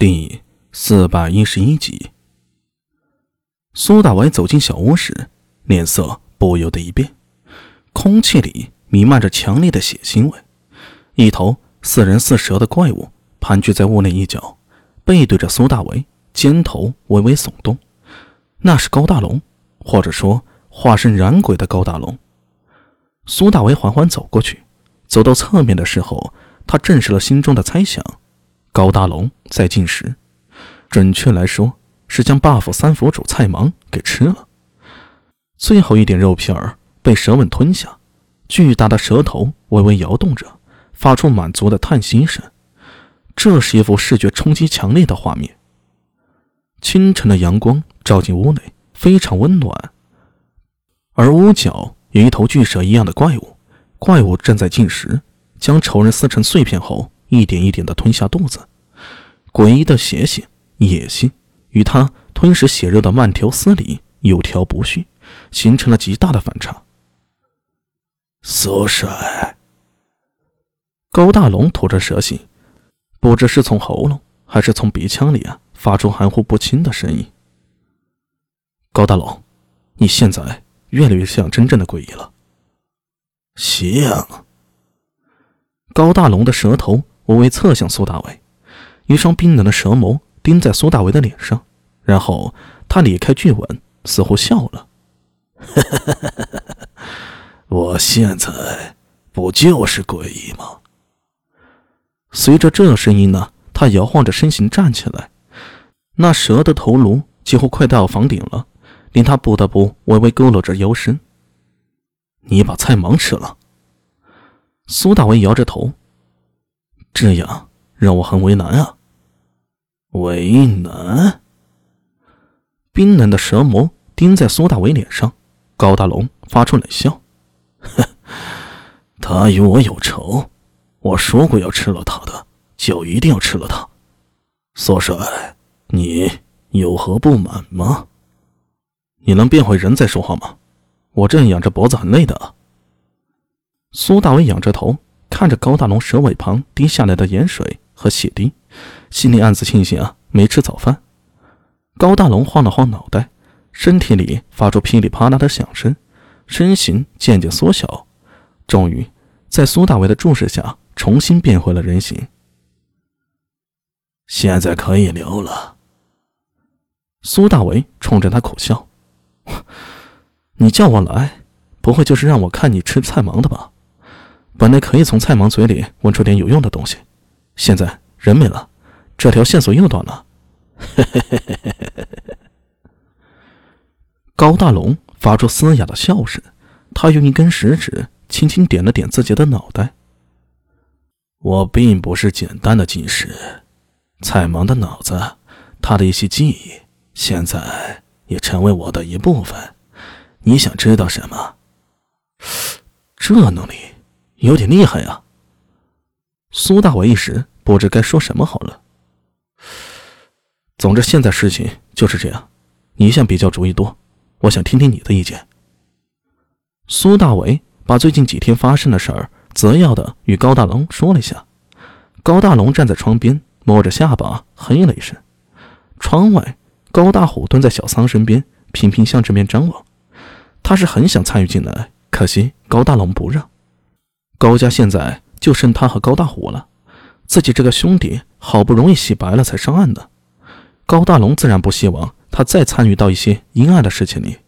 第四百一十一集，苏大伟走进小屋时，脸色不由得一变，空气里弥漫着强烈的血腥味。一头似人似蛇的怪物盘踞在屋内一角，背对着苏大伟，肩头微微耸动。那是高大龙，或者说化身燃鬼的高大龙。苏大伟缓缓走过去，走到侧面的时候，他证实了心中的猜想。高大龙在进食，准确来说是将 buff 三佛主菜芒给吃了。最后一点肉片儿被蛇吻吞下，巨大的舌头微微摇动着，发出满足的叹息声。这是一幅视觉冲击强烈的画面。清晨的阳光照进屋内，非常温暖。而屋角有一头巨蛇一样的怪物，怪物正在进食，将仇人撕成碎片后。一点一点的吞下肚子，诡异的血性、野性与他吞食血肉的慢条斯理、有条不紊，形成了极大的反差。苏帅，高大龙吐着舌信，不知是从喉咙还是从鼻腔里啊，发出含糊不清的声音。高大龙，你现在越来越像真正的诡异了。像。高大龙的舌头。微微侧向苏大伟，一双冰冷的蛇眸盯在苏大伟的脸上，然后他咧开巨吻，似乎笑了。我现在不就是诡异吗？随着这声音呢，他摇晃着身形站起来，那蛇的头颅几乎快到房顶了，令他不得不微微佝偻着腰身。你把菜忙吃了？苏大伟摇着头。这样让我很为难啊！为难？冰冷的蛇眸盯在苏大伟脸上，高大龙发出冷笑：“哼，他与我有仇，我说过要吃了他的，就一定要吃了他。苏帅，你有何不满吗？你能变回人再说话吗？我这样仰着脖子很累的。”苏大伟仰着头。看着高大龙蛇尾旁滴下来的盐水和血滴，心里暗自庆幸啊，没吃早饭。高大龙晃了晃脑袋，身体里发出噼里啪啦的响声，身形渐渐缩小，终于在苏大伟的注视下重新变回了人形。现在可以留了。苏大伟冲着他苦笑：“ 你叫我来，不会就是让我看你吃菜芒的吧？”本来可以从菜芒嘴里问出点有用的东西，现在人没了，这条线索又断了。高大龙发出嘶哑的笑声，他用一根食指轻轻点了点自己的脑袋。我并不是简单的进食，菜芒的脑子，他的一些记忆，现在也成为我的一部分。你想知道什么？这能力？有点厉害呀！苏大伟一时不知该说什么好了。总之，现在事情就是这样。你一向比较主意多，我想听听你的意见。苏大伟把最近几天发生的事儿择要的与高大龙说了一下。高大龙站在窗边，摸着下巴，嘿了一声。窗外，高大虎蹲在小桑身边，频频向这边张望。他是很想参与进来，可惜高大龙不让。高家现在就剩他和高大虎了，自己这个兄弟好不容易洗白了才上岸的，高大龙自然不希望他再参与到一些阴暗的事情里。